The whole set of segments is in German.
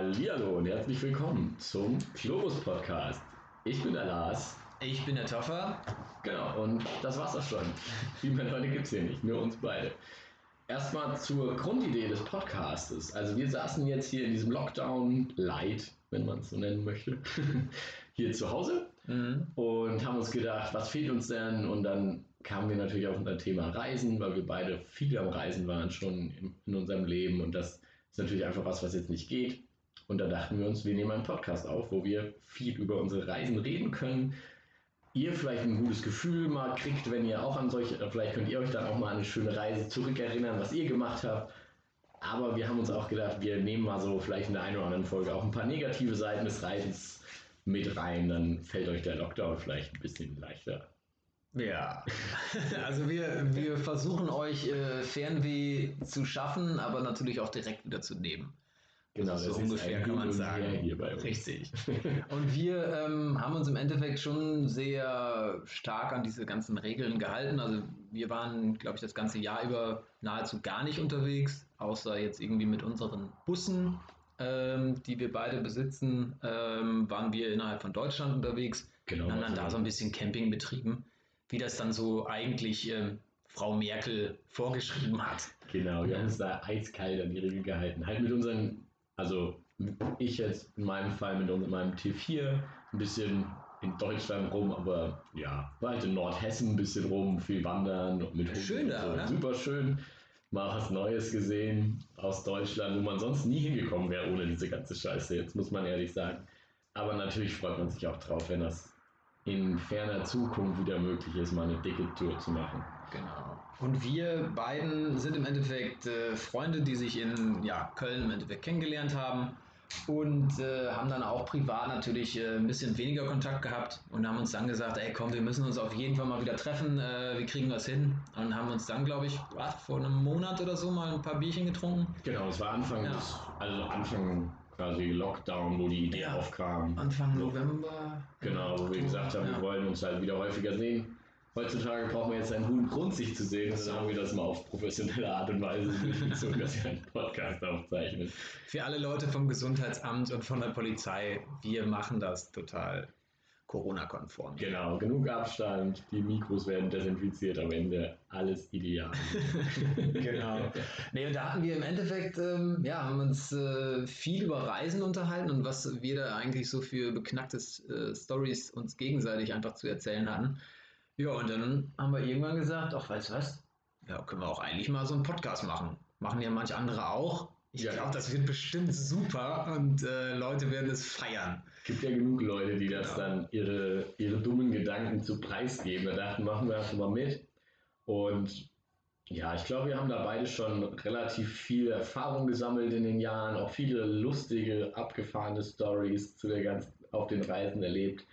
Hallihallo und herzlich willkommen zum Globus Podcast. Ich bin der Lars. Ich bin der Toffer. Genau, und das war's auch schon. Viel mehr Leute gibt's hier nicht, nur uns beide. Erstmal zur Grundidee des Podcastes. Also wir saßen jetzt hier in diesem Lockdown Light, wenn man es so nennen möchte, hier zu Hause Mhm. und haben uns gedacht, was fehlt uns denn? Und dann kamen wir natürlich auf unser Thema Reisen, weil wir beide viel am Reisen waren schon in, in unserem Leben und das ist natürlich einfach was, was jetzt nicht geht. Und da dachten wir uns, wir nehmen einen Podcast auf, wo wir viel über unsere Reisen reden können. Ihr vielleicht ein gutes Gefühl mal kriegt, wenn ihr auch an solche, vielleicht könnt ihr euch dann auch mal an eine schöne Reise zurückerinnern, was ihr gemacht habt. Aber wir haben uns auch gedacht, wir nehmen mal so vielleicht in der einen oder anderen Folge auch ein paar negative Seiten des Reisens mit rein, dann fällt euch der Lockdown vielleicht ein bisschen leichter. Ja, also wir, wir versuchen euch äh, Fernweh zu schaffen, aber natürlich auch direkt wieder zu nehmen. Genau, so das ist ungefähr ein kann man sagen. Richtig. Und wir ähm, haben uns im Endeffekt schon sehr stark an diese ganzen Regeln gehalten. Also wir waren, glaube ich, das ganze Jahr über nahezu gar nicht unterwegs, außer jetzt irgendwie mit unseren Bussen, ähm, die wir beide besitzen, ähm, waren wir innerhalb von Deutschland unterwegs. Genau, und haben dann da so ein bisschen Camping betrieben, wie das dann so eigentlich ähm, Frau Merkel vorgeschrieben hat. Genau, wir haben uns da eiskalt an die Regeln gehalten. Halt mit unseren, also ich jetzt in meinem Fall mit meinem T4 ein bisschen in Deutschland rum, aber ja, war halt in Nordhessen ein bisschen rum, viel wandern und mit Schön da, so. oder? Super schön. Mal was Neues gesehen aus Deutschland, wo man sonst nie hingekommen wäre ohne diese ganze Scheiße. Jetzt muss man ehrlich sagen. Aber natürlich freut man sich auch drauf, wenn das in ferner Zukunft wieder möglich ist, mal eine dicke Tour zu machen. Genau. Und wir beiden sind im Endeffekt äh, Freunde, die sich in ja, Köln im Endeffekt kennengelernt haben und äh, haben dann auch privat natürlich äh, ein bisschen weniger Kontakt gehabt und haben uns dann gesagt, ey komm, wir müssen uns auf jeden Fall mal wieder treffen, äh, wir kriegen was hin und haben uns dann, glaube ich, was, vor einem Monat oder so mal ein paar Bierchen getrunken. Genau, es war Anfang, Ja. des, also Anfang quasi Lockdown, wo die Idee Ja. aufkam. Anfang November. Genau, wo wir gesagt haben, Ja. wir wollen uns halt wieder häufiger sehen. Heutzutage brauchen wir jetzt einen guten Grund, sich zu sehen. Dann haben wir das mal auf professionelle Art und Weise durchgezogen, dass wir einen Podcast aufzeichnen. Für alle Leute vom Gesundheitsamt und von der Polizei, wir machen das total Corona-konform. Genau, genug Abstand, die Mikros werden desinfiziert am Ende, alles ideal. genau. Nee, und da hatten wir im Endeffekt, ähm, ja, haben uns äh, viel über Reisen unterhalten und was wir da eigentlich so für beknackte äh, Stories uns gegenseitig einfach zu erzählen hatten. Ja, und dann haben wir irgendwann gesagt, ach, weißt du was? Ja, können wir auch eigentlich mal so einen Podcast machen. Machen ja manche andere auch. Ich Ja. glaube, das wird bestimmt super und äh, Leute werden es feiern. gibt ja genug Leute, die das Genau. dann ihre, ihre dummen Gedanken zu preisgeben. Da dachten, machen wir einfach mal mit. Und ja, ich glaube, wir haben da beide schon relativ viel Erfahrung gesammelt in den Jahren, auch viele lustige, abgefahrene Stories zu der ganzen, auf den Reisen erlebt,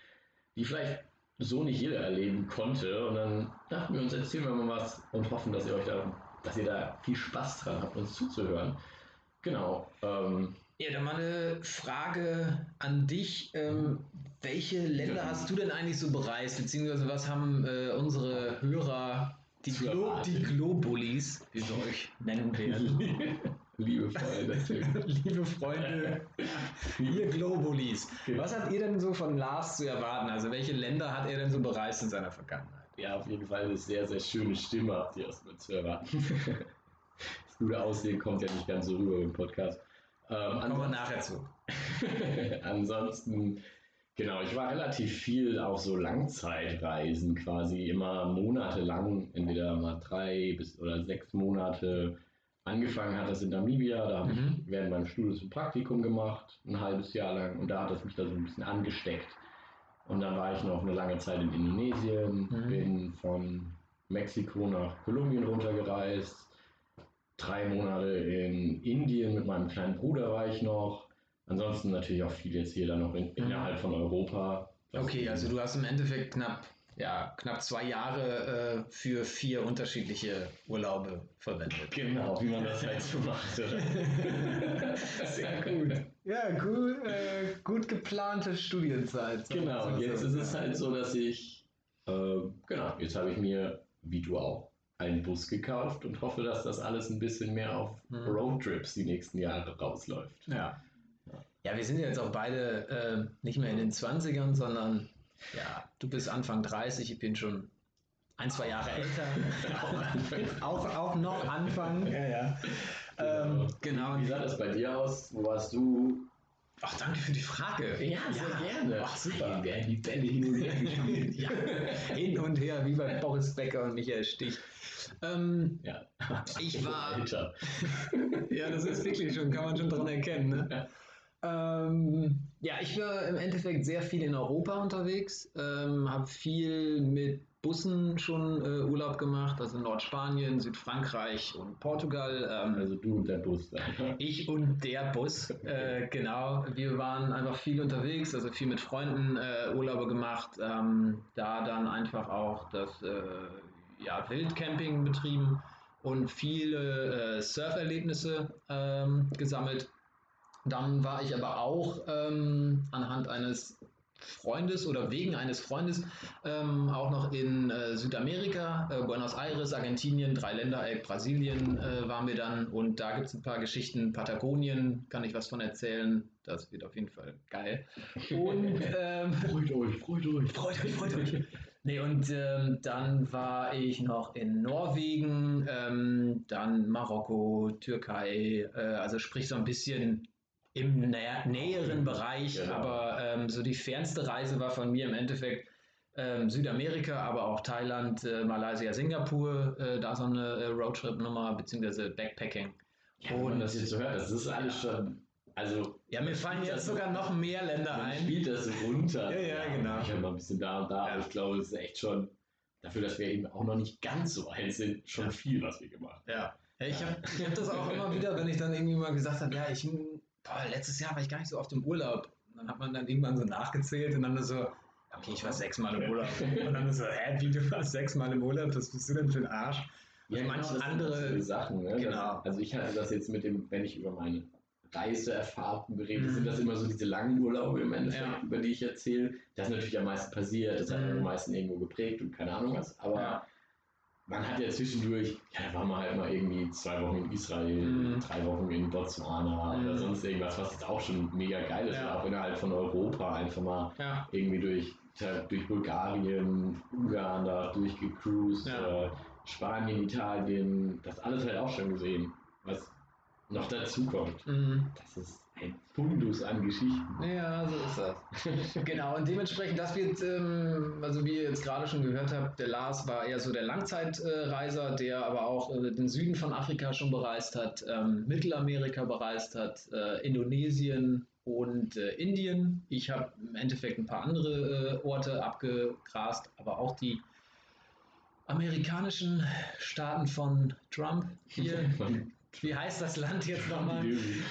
die vielleicht so nicht jeder erleben konnte. Und dann dachten wir uns, erzählen wir mal was und hoffen, dass ihr euch da, dass ihr da viel Spaß dran habt, uns zuzuhören. Genau. Ähm, Ja, dann mal eine Frage an dich. Ähm, welche Länder Ja. hast du denn eigentlich so bereist? Beziehungsweise was haben äh, unsere Hörer, die, Glo die Globulis, wie wir euch nennen werden? liebe Freunde. Liebe Freunde, ihr Globulis. Genau. Was habt ihr denn so von Lars zu erwarten? Also welche Länder hat er denn so bereist in seiner Vergangenheit? Ja, auf jeden Fall eine sehr, sehr schöne Stimme habt ihr erstmal zu erwarten. Das gute Aussehen kommt ja nicht ganz so rüber im Podcast. Ähm, Kommen wir nachher zu. Ansonsten, genau, ich war relativ viel auf so Langzeitreisen quasi, immer monatelang, entweder mal drei bis oder sechs Monate. Angefangen hat das in Namibia, da habe Mhm. ich während meinem Studium ein Praktikum gemacht, ein halbes Jahr lang, und da hat es mich da so ein bisschen angesteckt. Und dann war ich noch eine lange Zeit in Indonesien, Mhm. bin von Mexiko nach Kolumbien runtergereist, drei Monate in Indien mit meinem kleinen Bruder war ich noch. Ansonsten natürlich auch viel jetzt hier dann noch in, innerhalb von Europa. Okay, also du hast im Endeffekt knapp, ja, knapp zwei Jahre äh, für vier unterschiedliche Urlaube verwendet. Genau, wie man das halt so macht. oder? Sehr gut. Ja, gut, äh, gut geplante Studienzeit. genau, jetzt ist es halt so, dass ich, äh, genau, jetzt habe ich mir, wie du auch, einen Bus gekauft und hoffe, dass das alles ein bisschen mehr auf Mhm. Roadtrips die nächsten Jahre rausläuft. Ja. Ja, wir sind jetzt auch beide äh, nicht mehr in den 20ern, sondern ja, du bist Anfang 30, ich bin schon ein, zwei Jahre älter. auch, auch noch Anfang. Ja, ja. Ähm, genau. Wie, wie sah das bei dir aus? Wo warst du? Ach, danke für die Frage. Ja, sehr gerne. Ach, super. Hier werden die Bälle hin und her gespielt. ja, hin und her, wie bei Boris Becker und Michael Stich. Ähm, ja. Ich war- ja, das ist wirklich schon, kann man schon dran erkennen. Ne? Ähm, ja, ich war im Endeffekt sehr viel in Europa unterwegs, ähm, habe viel mit Bussen schon äh, Urlaub gemacht, also Nordspanien, Südfrankreich und Portugal. Ähm, Also du und der Bus da. ich und der Bus, äh, genau. Wir waren einfach viel unterwegs, also viel mit Freunden äh, Urlaube gemacht, ähm, da dann einfach auch das äh, ja, Wildcamping betrieben und viele äh, Surferlebnisse ähm, gesammelt. Dann war ich aber auch ähm, anhand eines Freundes oder wegen eines Freundes ähm, auch noch in äh, Südamerika, äh, Buenos Aires, Argentinien, Dreiländereck, Brasilien äh, waren wir dann und da gibt es ein paar Geschichten. Patagonien kann ich was von erzählen. Das wird auf jeden Fall geil. Und ähm, Freut euch, freut euch. Freut euch, freut euch. Nee, und ähm, dann war ich noch in Norwegen, ähm, dann Marokko, Türkei, äh, also sprich so ein bisschen im nä näheren Bereich, Genau. aber ähm, so die fernste Reise war von mir im Endeffekt ähm, Südamerika, aber auch Thailand, äh, Malaysia, Singapur, äh, da so eine äh, Roadtrip-Nummer, beziehungsweise Backpacking. Ja, wenn man das jetzt so hört, das ist alles schon. Also, Ja, mir fallen jetzt sogar noch mehr Länder man ein. spielt das runter. Ja, ja, genau. Ich habe mal ein bisschen da und da, Ja. aber ich glaube, es ist echt schon, dafür, dass wir eben auch noch nicht ganz so alt sind, schon Ja. viel, was wir gemacht haben. Ja. ja ich habe ich hab das auch immer wieder, wenn ich dann irgendwie mal gesagt habe, ja, ich, boah, letztes Jahr war ich gar nicht so oft im Urlaub. Und dann hat man dann irgendwann so nachgezählt und dann so, okay, ich war sechsmal im Urlaub. Und dann so, hä, wie, du warst sechsmal im Urlaub? Was bist du denn für ein Arsch? Ja, manche genau, das sind andere- Sachen. Ne? Genau. Das, also ich hatte das jetzt mit dem, wenn ich über meine Reiseerfahrungen rede, Mhm. sind das immer so diese langen Urlaube im Endeffekt, Ja. über die ich erzähle. Das ist natürlich am meisten passiert, das hat Mhm. am meisten irgendwo geprägt und keine Ahnung was. Aber Ja. Man hat ja zwischendurch, ja, da war man halt mal irgendwie zwei Wochen in Israel, Mhm. drei Wochen in Botswana Mhm. oder sonst irgendwas, was jetzt auch schon mega geil ist, Ja. auch innerhalb von Europa einfach mal Ja. irgendwie durch, durch Bulgarien, Ungarn da durchgecruised, Ja. äh, Spanien, Italien, das alles halt auch schon gesehen, was noch dazu kommt. Mhm. Das ist ein Fundus an Geschichten. Ja, so ist das. genau, und dementsprechend, das wird, ähm, also wie ihr jetzt gerade schon gehört habt, der Lars war eher so der Langzeitreiser, der aber auch äh, den Süden von Afrika schon bereist hat, ähm, Mittelamerika bereist hat, äh, Indonesien und äh, Indien. Ich habe im Endeffekt ein paar andere äh, Orte abgegrast, aber auch die amerikanischen Staaten von Trump hier. Wie heißt das Land jetzt nochmal?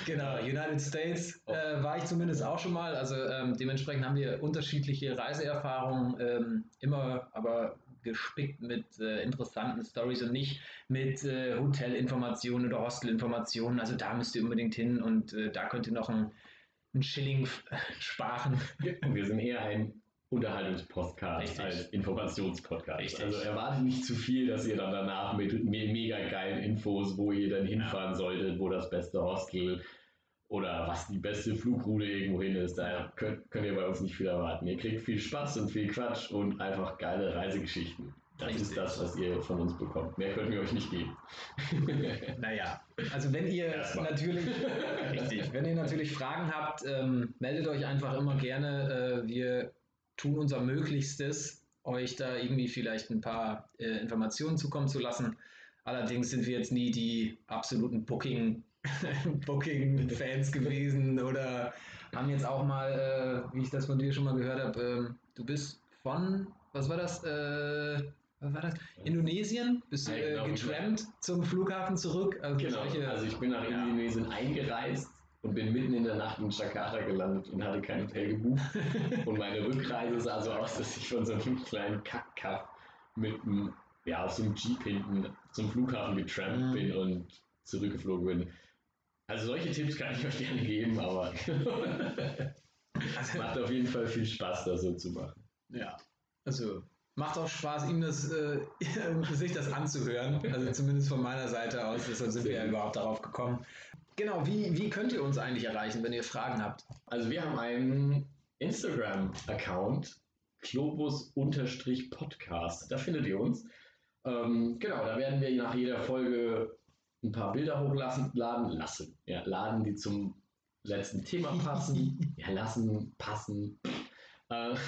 Genau, United States äh, war ich zumindest auch schon mal. Also ähm, dementsprechend haben wir unterschiedliche Reiseerfahrungen, ähm, immer aber gespickt mit äh, interessanten Stories und nicht mit äh, Hotelinformationen oder Hostelinformationen. Also da müsst ihr unbedingt hin und äh, da könnt ihr noch einen, einen Schilling sparen. Wir sind eher ein Unterhaltungspodcast als Informationspodcast. Richtig. Also erwartet nicht zu viel, dass ihr dann danach mit me mega geilen Infos, wo ihr dann hinfahren solltet, wo das beste Hostel oder was die beste Flugroute irgendwo hin ist. Da könnt, könnt ihr bei uns nicht viel erwarten. Ihr kriegt viel Spaß und viel Quatsch und einfach geile Reisegeschichten. Das Richtig. ist das, was ihr von uns bekommt. Mehr können wir euch nicht geben. Naja, also wenn ihr Erstmal. natürlich, richtig, wenn ihr natürlich Fragen habt, ähm, meldet euch einfach immer gerne. Äh, wir tun unser Möglichstes, euch da irgendwie vielleicht ein paar äh, Informationen zukommen zu lassen. Allerdings sind wir jetzt nie die absoluten Booking, Booking-Fans gewesen oder haben jetzt auch mal, äh, wie ich das von dir schon mal gehört habe, ähm, du bist von, was war das? Äh, was war das? Indonesien? Bist du äh, genau, getrampt zum Flughafen zurück? Also Genau, solche- also ich bin nach Ja. Indonesien eingereist und bin mitten in der Nacht in Jakarta gelandet und hatte kein Hotel gebucht. und meine Rückreise sah so aus, dass ich von so einem kleinen Kackkaff mit einem, ja, so einem Jeep hinten zum Flughafen getrampt Mhm. bin und zurückgeflogen bin. Also solche Tipps kann ich euch gerne geben, aber Also, macht auf jeden Fall viel Spaß, das so zu machen. ja, also macht auch Spaß, ihm das, äh, sich das anzuhören. Also zumindest von meiner Seite aus. Deshalb sind wir ja überhaupt darauf gekommen. Genau, wie, wie könnt ihr uns eigentlich erreichen, wenn ihr Fragen habt? Also wir haben einen Instagram-Account, Globus-Podcast. Da findet ihr uns. Ähm, genau, da werden wir nach jeder Folge ein paar Bilder hochladen lassen. Ja, laden, die zum letzten Thema passen. ja, lassen, passen. Äh,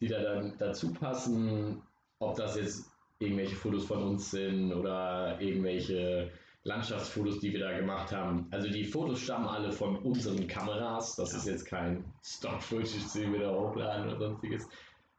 die da dann dazu passen, ob das jetzt irgendwelche Fotos von uns sind oder irgendwelche Landschaftsfotos, die wir da gemacht haben. Also die Fotos stammen alle von unseren Kameras. Das ja. ist jetzt kein Stock-Footage, den wir da hochladen oder sonstiges.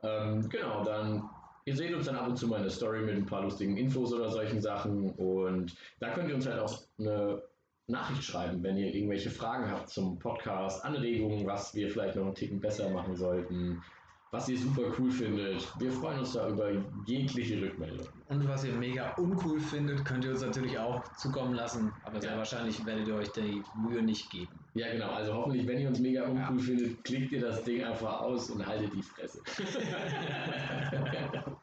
Ähm, genau, dann ihr seht uns dann ab und zu mal in der Story mit ein paar lustigen Infos oder solchen Sachen und da könnt ihr uns halt auch eine Nachricht schreiben, wenn ihr irgendwelche Fragen habt zum Podcast, Anregungen, was wir vielleicht noch einen Ticken besser machen sollten was ihr super cool findet. Wir freuen uns da über jegliche Rückmeldung. Und was ihr mega uncool findet, könnt ihr uns natürlich auch zukommen lassen. Aber sehr ja. wahrscheinlich werdet ihr euch die Mühe nicht geben. Ja, genau. Also hoffentlich, wenn ihr uns mega uncool ja. findet, klickt ihr das Ding einfach aus und haltet die Fresse.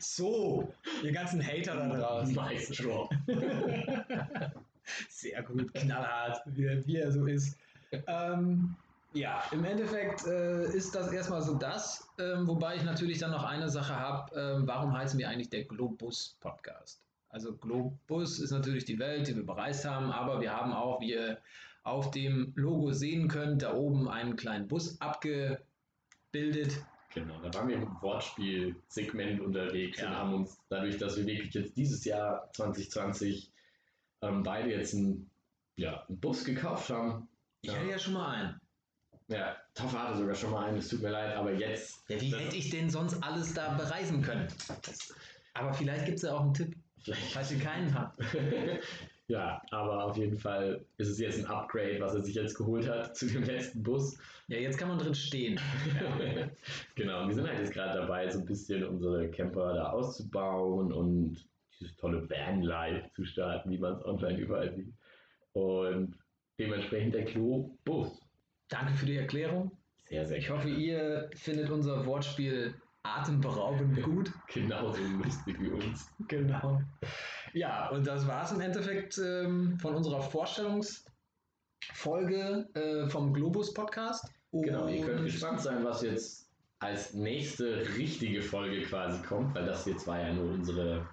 so, ihr ganzen Hater da draußen. Nice Drop. sehr gut, knallhart, wie, wie er so ist. Ähm, ja, im Endeffekt äh, ist das erstmal so das, ähm, wobei ich natürlich dann noch eine Sache habe, ähm, warum heißen wir eigentlich der Globus Podcast? Also Globus ist natürlich die Welt, die wir bereist haben, aber wir haben auch, wie ihr auf dem Logo sehen könnt, da oben einen kleinen Bus abgebildet. Genau, da waren wir im Wortspielsegment unterwegs ja. und haben uns dadurch, dass wir wirklich jetzt dieses Jahr 2020 ähm, beide jetzt einen, ja, einen Bus gekauft haben. Ich hatte ja schon mal einen. Ja, Toffer hatte sogar schon mal einen, es tut mir leid, aber jetzt. Ja, wie hätte ich denn sonst alles da bereisen können? aber vielleicht gibt es ja auch einen Tipp, vielleicht. falls ihr keinen habt. ja, aber auf jeden Fall ist es jetzt ein Upgrade, was er sich jetzt geholt hat zu dem letzten Bus. Ja, jetzt kann man drin stehen. genau, wir sind halt jetzt gerade dabei, so ein bisschen unsere Camper da auszubauen und dieses tolle Van-Life zu starten, wie man es online überall sieht. Und dementsprechend der Klo-Bus. Danke für die Erklärung. Sehr, sehr Ich hoffe, ihr findet unser Wortspiel atemberaubend gut. Genauso lustig wie uns. Genau. Ja, und das war es im Endeffekt ähm, von unserer Vorstellungsfolge äh, vom Globus Podcast. Und genau, ihr könnt gespannt sein, was jetzt als nächste richtige Folge quasi kommt, weil das jetzt war ja nur unsere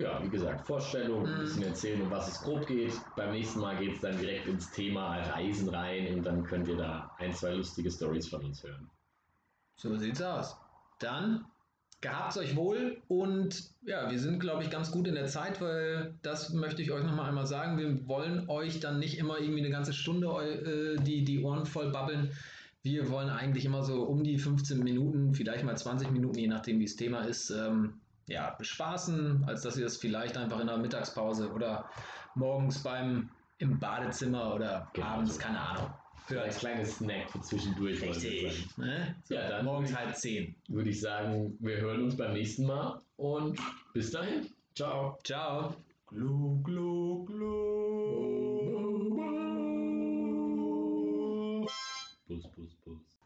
ja, wie gesagt, Vorstellung, ein bisschen mhm. erzählen, um was es grob geht. Beim nächsten Mal geht es dann direkt ins Thema Reisen rein und dann könnt ihr da ein, zwei lustige Stories von uns hören. So sieht's aus. Dann gehabt's euch wohl und ja, wir sind, glaube ich, ganz gut in der Zeit, weil das möchte ich euch nochmal einmal sagen. Wir wollen euch dann nicht immer irgendwie eine ganze Stunde äh, die, die Ohren voll babbeln. Wir wollen eigentlich immer so um die 15 Minuten, vielleicht mal 20 Minuten, je nachdem, wie das Thema ist, ähm, ja, bespaßen, als dass ihr das vielleicht einfach in der Mittagspause oder morgens beim im Badezimmer oder genau abends, so. keine Ahnung. Für ein kleines Snack für zwischendurch. Richtig. Ne? So, ja, dann morgens halb zehn. Würde ich sagen, wir hören uns beim nächsten Mal und bis dahin. Ciao. Ciao. Glu, glu, glu.